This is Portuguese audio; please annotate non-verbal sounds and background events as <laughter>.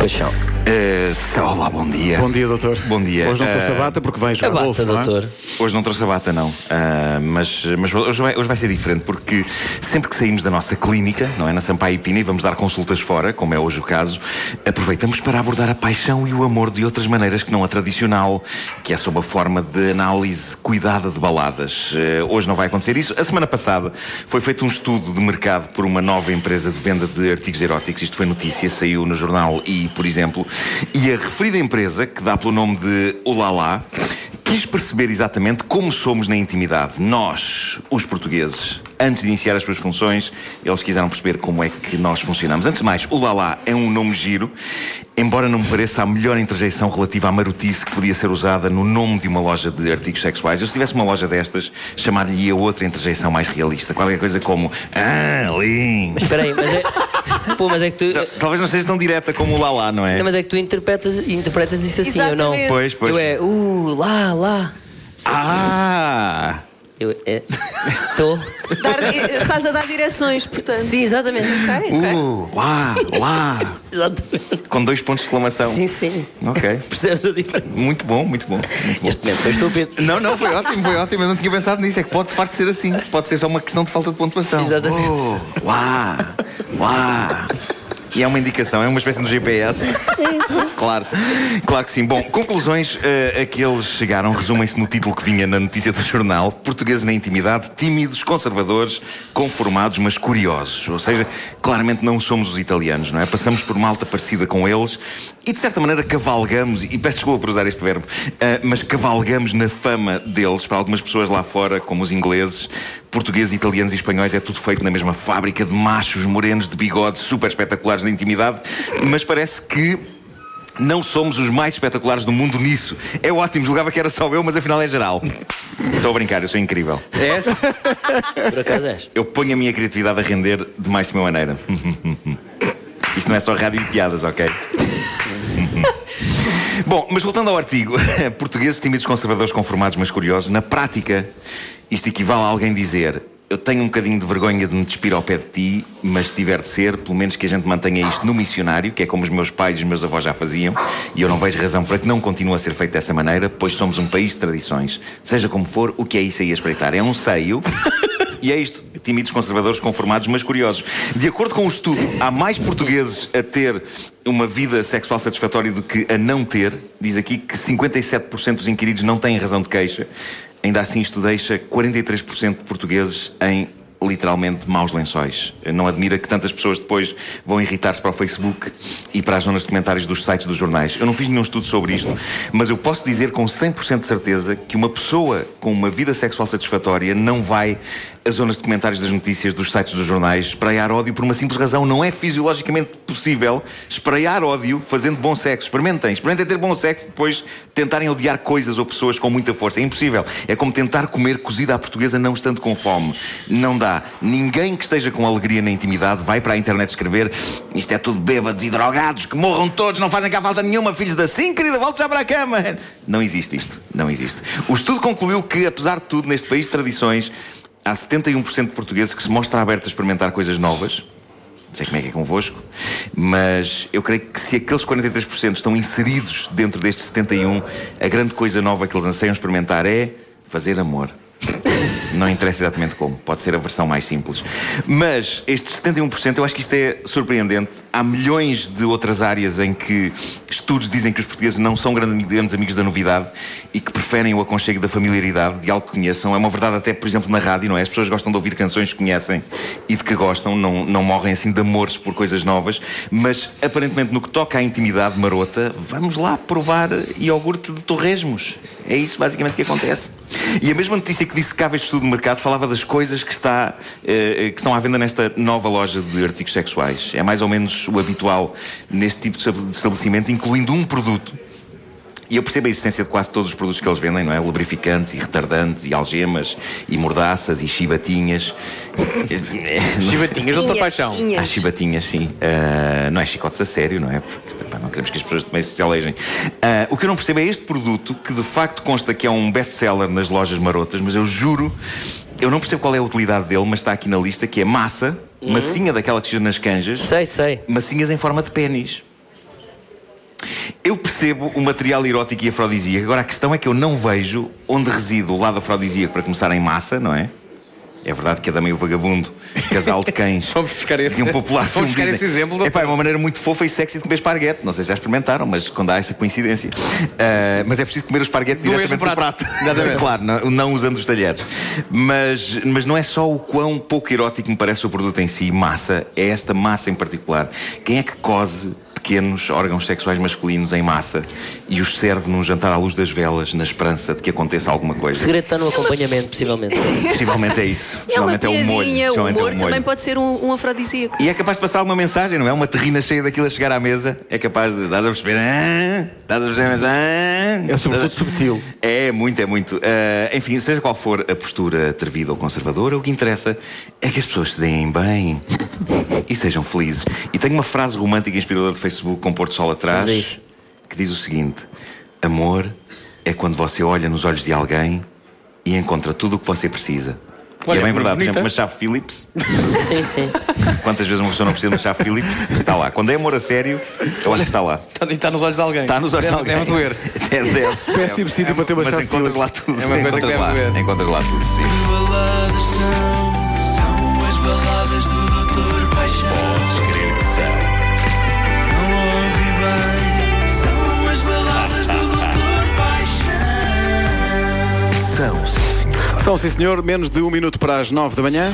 Pois são. Uh, olá, bom dia. Bom dia, doutor. Bom dia. Hoje não trouxe a bata porque vem bata, bolso, não é? doutor. Hoje não trouxe a bata, não. Ah, mas mas hoje, vai, hoje vai ser diferente, porque sempre que saímos da nossa clínica, não é? Na Sampaio e Pina, e vamos dar consultas fora, como é hoje o caso, aproveitamos para abordar a paixão e o amor de outras maneiras que não a tradicional, que é sob a forma de análise cuidada de baladas. Ah, hoje não vai acontecer isso. A semana passada foi feito um estudo de mercado por uma nova empresa de venda de artigos eróticos. Isto foi notícia, saiu no jornal e, por exemplo, e a referida empresa, que dá pelo nome de Olala, quis perceber exatamente como somos na intimidade. Nós, os portugueses, antes de iniciar as suas funções, eles quiseram perceber como é que nós funcionamos. Antes de mais, o Lala é um nome giro, embora não me pareça a melhor interjeição relativa à marotice que podia ser usada no nome de uma loja de artigos sexuais. Eu, se tivesse uma loja destas, chamar-lhe-ia outra interjeição mais realista. Qualquer coisa como Ah, lindo. Mas espera aí, mas é. <laughs> Pô, mas é que tu. Tal- Talvez não seja tão direta como o Lala, não é? Não, mas é que tu interpretas, interpretas isso assim, ou não? Exatamente. Pois, pois. Eu é, uh, lá, lá. Ah! Eu é. Estou. Dar- estás a dar direções, portanto. Sim, exatamente. Ok, ok. Uh, lá, lá. Exatamente. Com dois pontos de exclamação. Sim, sim. Ok. Percebes a diferença? Muito bom, muito bom. muito bom. Este momento foi estúpido. Não, não, foi ótimo, foi ótimo. Eu não tinha pensado nisso. É que pode de facto ser assim. Pode ser só uma questão de falta de pontuação. Exatamente. Oh, lá, lá. E é uma indicação, é uma espécie de GPS. Claro, claro que sim. Bom, conclusões eh, a que eles chegaram resumem-se no título que vinha na notícia do jornal: Portugueses na intimidade, tímidos, conservadores, conformados, mas curiosos. Ou seja, claramente não somos os italianos, não é? Passamos por malta parecida com eles e de certa maneira cavalgamos, e peço desculpa por usar este verbo, eh, mas cavalgamos na fama deles para algumas pessoas lá fora, como os ingleses, portugueses, italianos e espanhóis, é tudo feito na mesma fábrica de machos morenos de bigode super espetaculares na intimidade, mas parece que não somos os mais espetaculares do mundo nisso. É ótimo, julgava que era só eu, mas afinal é geral. Estou a brincar, eu sou incrível. És? Por acaso és? Eu ponho a minha criatividade a render de mais de uma maneira. Isto não é só rádio e piadas, ok? Bom, mas voltando ao artigo, <laughs> portugueses tímidos, conservadores, conformados, mas curiosos, na prática, isto equivale a alguém dizer: Eu tenho um bocadinho de vergonha de me despir ao pé de ti, mas se tiver de ser, pelo menos que a gente mantenha isto no missionário, que é como os meus pais e os meus avós já faziam, e eu não vejo razão para que não continue a ser feito dessa maneira, pois somos um país de tradições. Seja como for, o que é isso aí a espreitar? É um seio. E é isto, tímidos, conservadores, conformados, mas curiosos. De acordo com o estudo, há mais portugueses a ter uma vida sexual satisfatória do que a não ter. Diz aqui que 57% dos inquiridos não têm razão de queixa. Ainda assim, isto deixa 43% de portugueses em literalmente maus lençóis. Não admira que tantas pessoas depois vão irritar-se para o Facebook e para as zonas de comentários dos sites dos jornais. Eu não fiz nenhum estudo sobre isto, mas eu posso dizer com 100% de certeza que uma pessoa com uma vida sexual satisfatória não vai às zonas de comentários das notícias dos sites dos jornais espraiar ódio por uma simples razão. Não é fisiologicamente possível espraiar ódio fazendo bom sexo. Experimentem. Experimentem ter bom sexo depois tentarem odiar coisas ou pessoas com muita força. É impossível. É como tentar comer cozida à portuguesa não estando com fome. Não dá. Ninguém que esteja com alegria na intimidade vai para a internet escrever isto é tudo bêbados e drogados, que morram todos, não fazem cá falta nenhuma, filhos da sim, querida, volte já para a cama. Não existe isto. Não existe. O estudo concluiu que, apesar de tudo, neste país de tradições, há 71% de portugueses que se mostram abertos a experimentar coisas novas. Não sei como é que é convosco, mas eu creio que se aqueles 43% estão inseridos dentro destes 71%, a grande coisa nova que eles anseiam experimentar é fazer amor. Não interessa exatamente como, pode ser a versão mais simples. Mas estes 71%, eu acho que isto é surpreendente. Há milhões de outras áreas em que estudos dizem que os portugueses não são grandes, amigos da novidade e que preferem o aconchego da familiaridade, de algo que conheçam. É uma verdade até, por exemplo, na rádio, não é? As pessoas gostam de ouvir canções que conhecem e de que gostam, não, não morrem assim de amores por coisas novas, mas aparentemente no que toca à intimidade marota, vamos lá provar iogurte de torresmos. É isso basicamente que acontece. E a mesma notícia que dissecava este estudo de mercado falava das coisas que, está, eh, que estão à venda nesta nova loja de artigos sexuais. É mais ou menos o habitual neste tipo de estabelecimento, incluindo um produto. E eu percebo a existência de quase todos os produtos que eles vendem, não é? Lubrificantes e retardantes e algemas e mordaças e chibatinhas. <laughs> Chibatinhas, outra paixão. Há inhas. chibatinhas, sim. Ah, não é chicotes a sério, não é? Porque pá, não queremos que as pessoas também se alejem. Ah, o que eu não percebo é este produto que de facto consta que é um best-seller nas lojas marotas, mas eu juro, eu não percebo qual é a utilidade dele, mas está aqui na lista, que é massa, massinha daquela que se usa nas canjas, Sei, sei. massinhas em forma de pênis. Eu percebo o material erótico e afrodisíaco. Agora a questão é que eu não vejo onde reside o lado afrodisíaco para começar em massa, não é? É verdade que Dama e o Vagabundo, casal de cães. <laughs> Vamos buscar esse- de um popular vamos buscar Disney. esse exemplo, É pá, é uma maneira muito fofa e sexy de comer esparguete. Não sei se já experimentaram, mas quando há essa coincidência. Ah, mas é preciso comer o esparguete Do diretamente do prato. prato. <laughs> Claro, não, não usando os talheres. Mas, mas não é só o quão pouco erótico me parece o produto em si, massa, é esta massa em particular. Quem é que cose pequenos órgãos sexuais masculinos em massa e os serve num jantar à luz das velas, na esperança de que aconteça alguma O coisa? segredo está no acompanhamento, possivelmente. Possivelmente é isso. É uma Possivelmente é o molho. o Possivelmente é humor o molho. também pode ser um, um afrodisíaco. E é capaz de passar alguma mensagem, não é? Uma terrina cheia daquilo a chegar à mesa. É capaz de. Estás a perceber? Ah, Estás a perceber? Mas, ah, É sobretudo subtil. É muito, é muito. Ah, enfim, seja qual for a postura atrevida ou conservadora, o que interessa é que as pessoas se deem bem e sejam felizes. E tenho uma frase romântica e inspiradora de Facebook com Porto Sol atrás isso. que diz o seguinte: Amor é quando você olha nos olhos de alguém e encontra tudo o que você precisa. Olha, e é bem verdade, por exemplo, bonita. uma chave Phillips. Sim, sim. <laughs> Quantas vezes uma pessoa não precisa de uma chave Phillips? Está lá. Quando é amor a sério, eu acho que está lá. Está, está nos olhos de alguém. Está nos olhos de deve, alguém. Deve doer. <laughs> Deve, deve. Péssimo sítio para ter uma Mas chave encontras Phillips. lá tudo. É uma coisa que encontras deve lá, doer. Encontras lá tudo, sim. baladas são, são as baladas Paixão. Podes crer que são. Não ouvi bem, são as baladas do Doutor Paixão. São, sim, senhor. São, sim senhor, menos de um minuto para as nove da manhã.